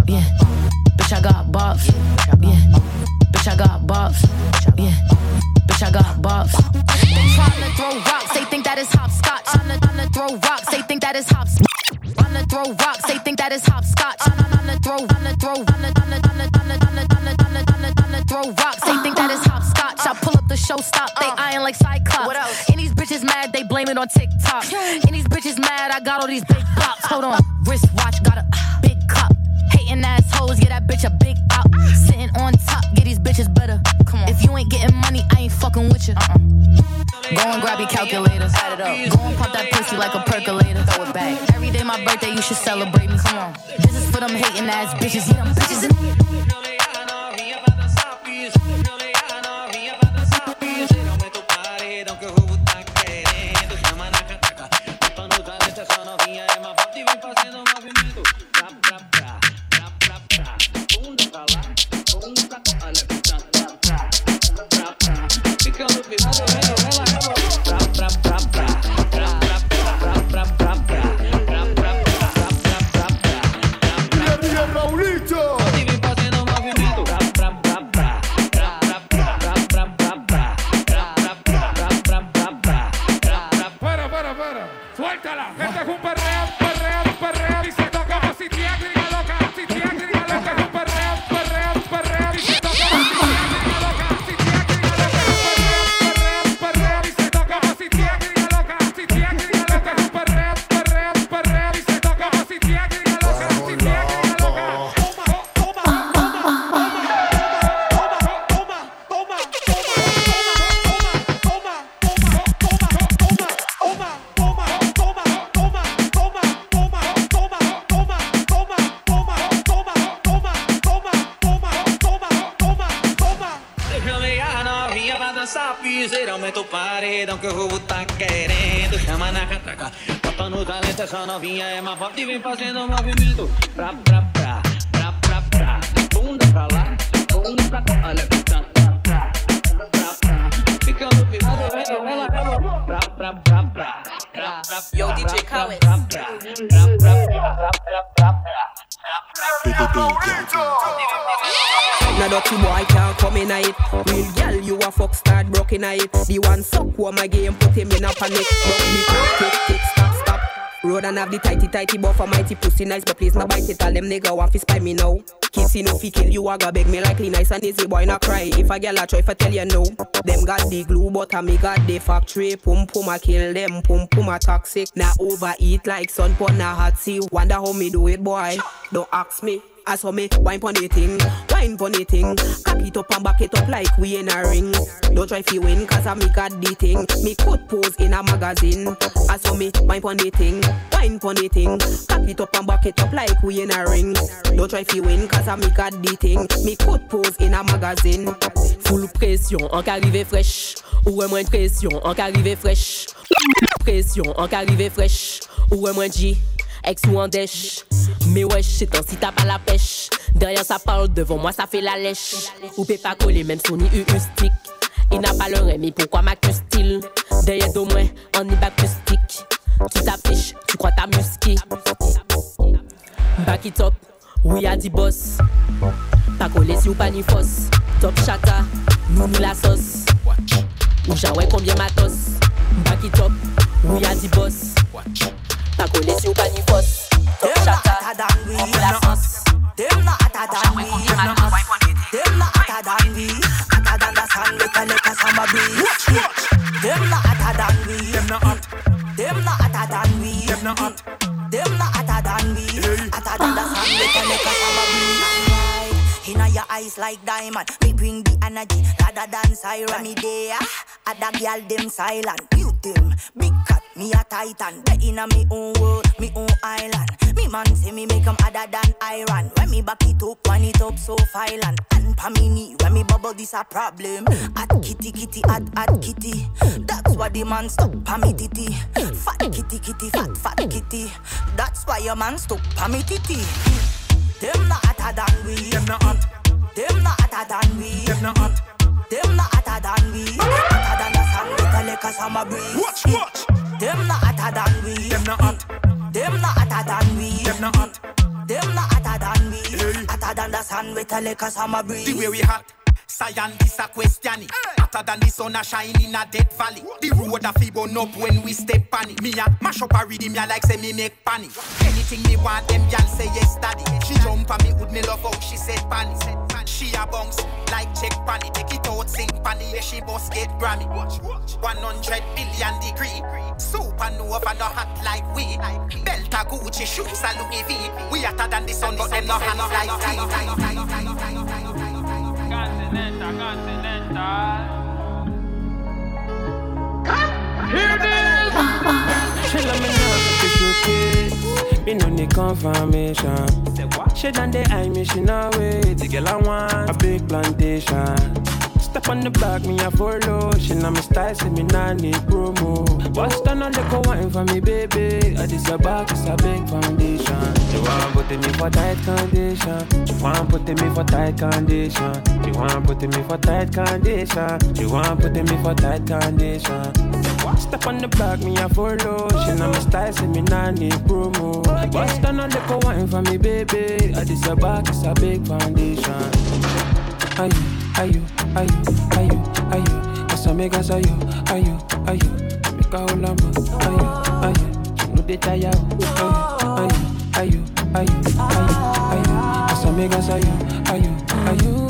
Yeah. Bitch, I got bops. Yeah. Bitch, I got bops. Yeah. Bitch, I got bops. They tryna throw rocks, they think that is hopscotch. Tryna, tryna throw rocks, they think that is hopscotch. I'm tryna throw rocks, they think that is hopscotch. Show, stop, they uh. eyeing like Cyclops. What else? And these bitches mad, they blame it on TikTok. And these bitches mad, I got all these big bops. Hold on, wristwatch, got a big cup. Hating assholes, get that bitch a big up. Sitting on top, get these bitches better. Come on. If you ain't getting money, I ain't fucking with you. Uh-uh. Go and grab your calculator. Add it up. Go and pop that pussy like a percolator. Throw it back. Every day my birthday, you should celebrate me. Come on. This is for them hating ass bitches. Yeah, them bitches in. E vem fazendo um movimento Pra, pra, pra, pra, pra, pra Bunda pra lá, bunda pra cá Olha que tá, pra, pra, pra, pra, pra Ficando pirado, vendo ela acabou Pra, pra, pra, pra, pra, pra Yo, DJ Khaled. Pra, pra, pra, pra, pra, pra, pra, pra Now dirty boy can't come in it. Real girl, you a fuck start broken it. The one suck who my game put him in a panic. Rock me tick tick stop stop. Road and have the tighty tighty buffer mighty pussy nice, but please no bite it. All them nigga want fi spy me now. Kissy no fi kill you, I got beg me likely nice and easy, boy not cry. If a girl a try for tell you no, them got the glue, but I me got the factory. Pum pum a kill them, pum pum a toxic. Now overeat like sun pon a hot sea. Wonder how me do it, boy. Don't ask me. I saw me wine pon the thing, wine pon the thing. Cock it up and back it up like we in a ring. Don't try fi win, cause I me got the thing. Me could pose in a magazine. I saw me wine pon the thing, wine pon the thing. Cock it up and back it up like we in a ring. Don't try fi win, cause I me got the thing. Me could pose in a magazine. Full pression, en qu'arrivé fraîche. Ou moins de pression, en qu'arrivé fraîche. Pression, en qu'arrivé fraîche. Ou moins G, ex ou en. Mais wesh, c'est temps si t'as pas la pêche. Derrière ça parle, devant moi ça fait la lèche. Ou peut pas coller, même son i stick. Il n'a pas le mais pourquoi m'accuse-t-il? Derrière d'au moins, en y acoustique. Tu t'affiches, tu crois ta musky. Back it up, oui a dit boss. Pas collé si ou pas ni fausse. Top chata, nous nous la sauce. Ou j'envoie combien matos. Back it up, oui a dit boss. Pas collé si ou pas ni fausse. Top chata, nous nous la sauce. Them not hotter than we. Them not hotter than we. Hotter than the sun with a little summer breeze. Them not hotter than we. Them not hot. Them not hotter than we. Them not hot. Them not hotter than we. Hotter than the sun with a little summer breeze. Inna your eyes like diamond. Me bring the energy rather than siren. Me there, other girl them silent. Them, big cat. Me a titan, but inna me own world, me own island. Me man say me make 'em other than iron. When me back it up, when it up so violent. And pa me knee, when me bubble this a problem. At kitty kitty, at at kitty. That's why the man stop pa me titty. Fat kitty kitty, fat fat kitty. That's why your man stop pa me titty. Them not hotter than we. Them not hot. Them not hotter than we. Them not hot. Them not hotter than we. Hotter than the sun a summer breeze. Watch, watch. Them not hotter than we. Them not hot. Them not hotter than we. Them not hot. Them not hotter than we. Hotter than the sun with a lick of summer breeze. The way we hot. Scientists a question. Hotter than the sun a shine in a dead valley. The road a fi burn up when we step on it. Me a mash up a rhythm ya like say me make panic. Anything me want them gal say yes daddy. She jump on me with me love how she said panic. She a bounce like check panny. Take it out sing panny. Yeah she boss get Grammy. Watch, watch. 100 billion degree. Supernova no hot like we. Belta Gucci shoes a Louis V. We hotter than the sun but them no hot like tea. Continental, continental. Hear this! She love Me no need confirmation. She done the eye me, wait. The girl I want a big plantation. Step on the back, me a follow. She know me style, say me nah need promo. Bust on a little wine for me, baby. I this your back, it's a big foundation. She want put me for tight condition. She want put me for tight condition. She want put me for tight condition. She want put me for tight condition. Step on the back, me a follow. She know me style, say me nah need promo. Bust on a little wine for me, baby. I this your back, it's a big foundation. Are you, are you, are you, are you, are you? Asa mega are you, are you, are you? Mika olamba, are you, are you? You know they tire, are you, are you, are you, are you, are you? Asa mega are you, are you, are you?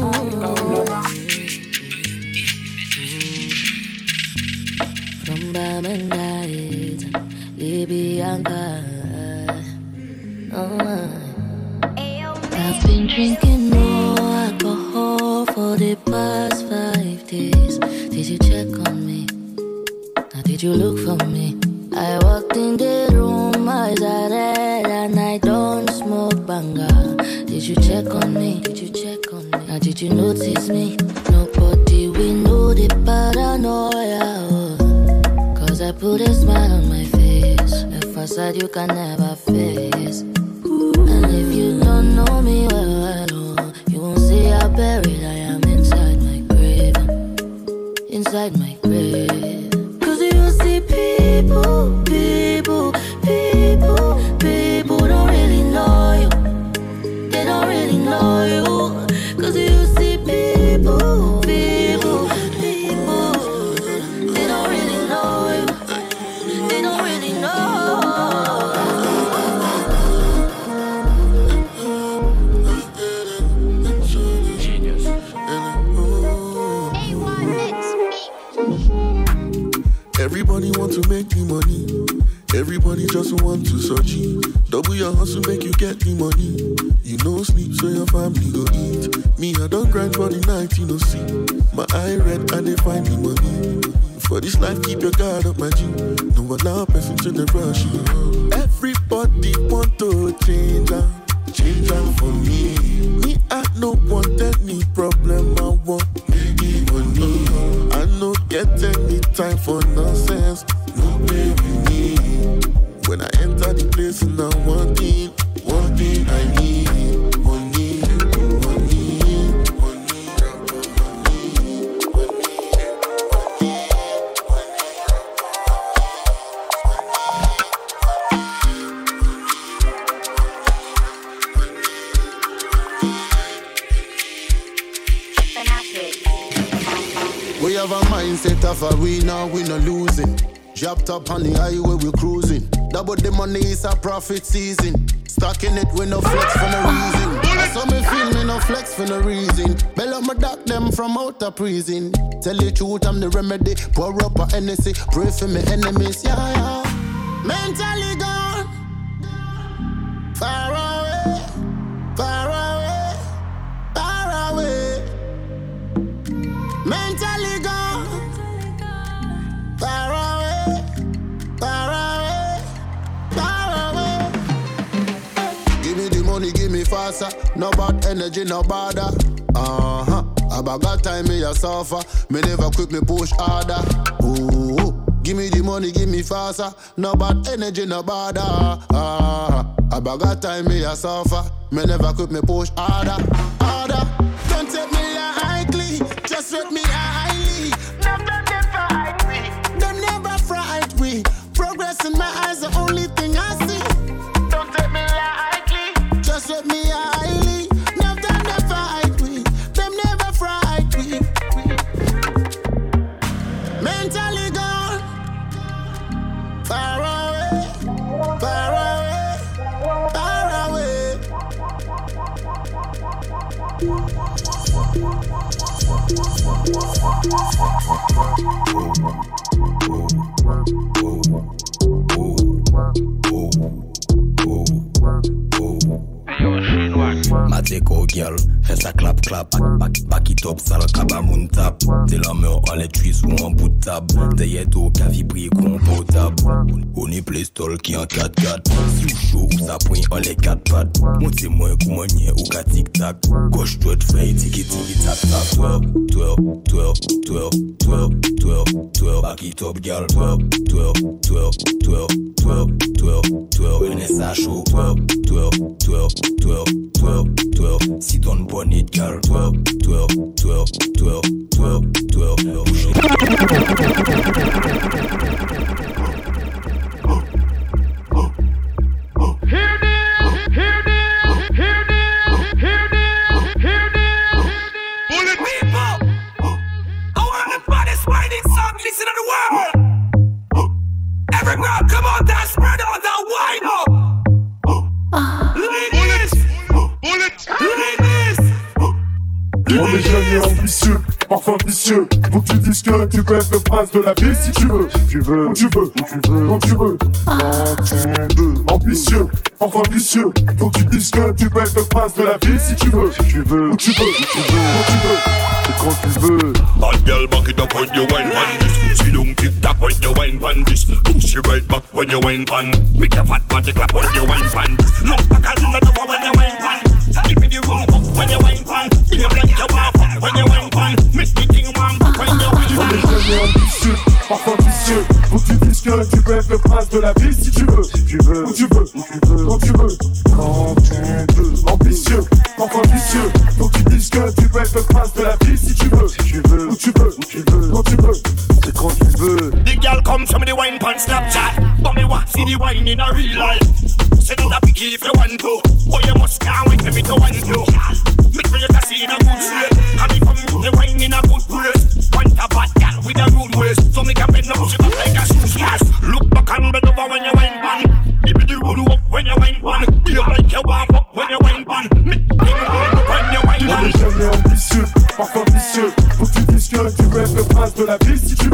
I've been drinking more alcohol for the past five days. Did you check on me? Now did you look for me? I walked in the room, eyes are red, and I don't smoke banga. Did you check on me? Did you check on me? Now did you notice me? Nobody we know the paranoia. I put a smile on my face. A facade you can never face. And if you don't know me well, well oh, you won't see how buried I am inside my grave. Inside my grave. Your hustle, make you get the money. You know sleep, so your family go eat. Me, I don't grind for the night, you know see. My eye red, and they find the money. For this life, keep your guard up, my G. No allow person to the rush. Everybody want to change am, change am for me. Me, I no want any problem, I want the money. I no get any time for nonsense, no play the place and I need. We have a mindset of a winner, we no losing. Dropped up on the highway, we cruising. Double the money is a profit season. Stocking it with no flex for no reason. So me feel me no flex for no reason. Bell up my doc them from out of prison. Tell the truth, I'm the remedy. Pour up a Hennessy, pray for me enemies. Yeah, yeah. Mentally gone, No bad energy, no bother. Uh huh. About got time, me a suffer. Me never quit, me push harder. Ooh. Give me the money, give me faster. No bad energy, no bother. Uh-huh. About got time, me a suffer. Me never quit, me push harder. Harder. Don't take me lightly. Just let me highly. Never, never hide me. Don't never fright me. Progress in my eyes, the only thing I see. Don't take me lightly. Just let me highly. Girl, fais ça clap clap Back, back top, sale kaba tap Te la meur an le ou an bout tab Te yeto ka vibri kon potab On e plestol ki an 4-4 Si ou chou ou sa poin an le 4 pat Moun te mwen kou mwen nye ou ka tik tak Kosh twet fey tiki tiki tap tap Twerp, twerp, twerp, twerp, twerp, twerp, twerp Baki top gal Twerp, twerp, twerp, twerp, twerp, twerp, twerp Wene sa chou Twerp, twerp, twerp, twerp, twerp, twerp Si ton bonit gal Twerp 12, 12, 12, 12, 12, 12. Hear this, hear this, hear this, hear I want the baddest whining song, listen to the world. Every girl, come on, dance, spread on the wine. Oh. On est jeunes et ambitieux, parfois vicieux. Faut que tu dises que tu peux être le prince de la vie si tu veux. Tu veux, tu veux, tu veux, tu veux. Quand tu veux. Ambitieux, parfois vicieux. Faut que tu dises que tu être le prince de la vie si tu veux. Tu veux, tu veux, tu veux, quand tu veux. Quand tu veux? Bad wine down, tick tock when you wine. Push right back wine. Make fat body clap when you wine you wine Et ambitieux, parfois vicieux. Faut que tu dises que tu peux être le prince de la vie si tu veux. Si tu veux, où tu veux, où tu veux, quand tu veux. Quand tu veux. Ambitieux, parfois vicieux. Faut que tu dises que tu peux être le prince de la vie si tu veux. Si tu veux, où tu veux, où tu veux, quand tu veux. C'est quand tu veux. The girl come show me the wine pan Snapchat But me want see the wine in a real life Say not a picky if you want to Oh you must can't wait for me to want to Make me you can see in a good shape And if I'm the wine in a good place waist So me can bend down she back like a shoes yes. Look back and bend over when you wine pan Give me the roll up when you wine pan Be like you up when you wine the roll up when you wine jeunes et ambitieux, parfois vicieux. Faut que tu dises que tu être le prince de la vie si tu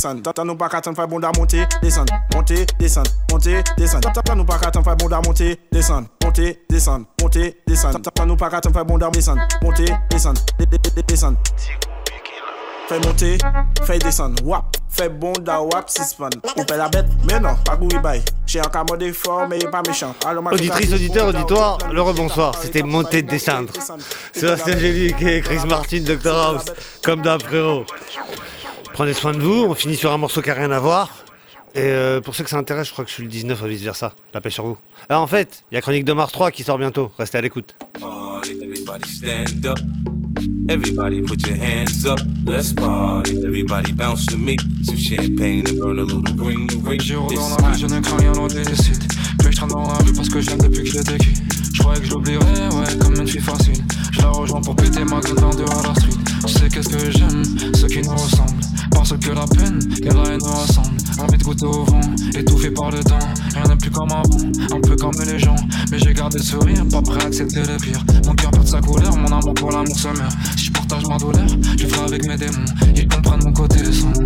descendre. Tata nous pas qu'attendre, faire bonda monter, descendre, monter, descendre, monter, descendre. Tata nous pas qu'attendre, faire bonda monter, descendre, monter, descendre, monter, descendre. Tata nous pas qu'attendre, faire bonda descendre, monter, descendre, descendre. Fais monter, fais descendre, wap, fais bonda wap, suspend. Coupez la bête, mais non, pas gouri bail. J'ai encore mode effort, mais pas méchant. Auditrice, auditeur, auditoire, le rebonsoir, c'était monter, descendre. Sébastien Gélique et Chris Martin, Dr House, comme d'un frérot. Prenez soin de vous, on finit sur un morceau qui n'a rien à voir. Et euh, pour ceux que ça intéresse, je crois que je suis le 19 ou vice versa. La paix sur vous. Ah, en fait, il y a Chronique de Mars 3 qui sort bientôt. Restez à l'écoute. Oh, Everybody put your hands up, let's party. Everybody bounce to me. Some champagne and burn a little green ring. J'ai dans la rue, je ne crains rien au déficit. Puis je traîne dans la rue parce que je l'aime depuis que je l'ai Je croyais que je l'oublierais, ouais, comme une fille facile. Je la rejoins pour péter ma gueule dans dehors à la street. Tu sais qu'est-ce que j'aime, ceux qui nous ressemblent. Parce que la peine et la haine nous rassemblent. Envie de goûter au vent, étouffé par le temps. Rien n'est plus comme avant, un peu comme les gens. Mais j'ai gardé le sourire, pas prêt à accepter le pire. Mon cœur perd sa couleur, mon amour pour l'amour se meurt. Si je partage ma douleur, je ferai avec mes démons. Ils comprennent mon côté sombre.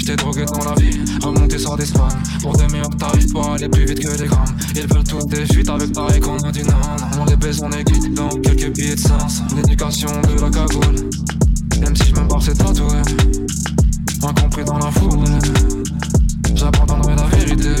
J't'ai drogué dans la vie, remonté sur des spams Pour des meilleurs tarifs, pour aller plus vite que les grammes. Ils veulent toutes des fuites avec pareil qu'on a dit non On les baise, on les quitte dans quelques billets de sens. L'éducation de la cagoule. Même si je me barre c'est tatoué Incompris dans la foule. J'abandonnerai la vérité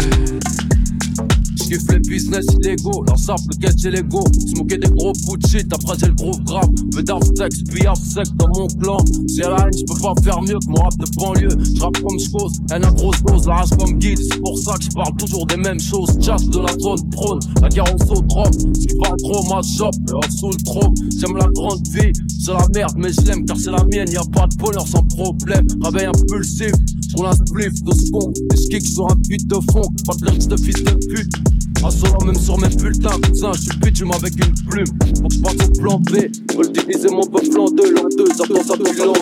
kiffe les business illégaux, l'ensemble le c'est l'ego. Smoker des gros bouts de shit, après j'ai le gros grave. Peu sexe, billard sec dans mon clan. C'est la haine, j'peux pas faire mieux que mon rap de banlieue. J'rappe comme j'cause, elle a grosse dose, la race comme guide. C'est pour ça que j'parle toujours des mêmes choses. Chasse de la zone prône, la guerre en saut drop. Ce qui parle trop, ma shop, et sous le trop. J'aime la grande vie, c'est la merde, mais je l'aime car c'est la mienne. Y'a pas de bonheur sans problème. Réveil impulsif, sur la spliff de skunk. Des skicks sur un beat de fond, pas de de fils de pute. Un solo même sur mes bulletins, cousin, je suis pitch avec une plume. Faut passe au plan B, faut le diviser mon peuple en deux, l'an deux, ça pense à tout l'an,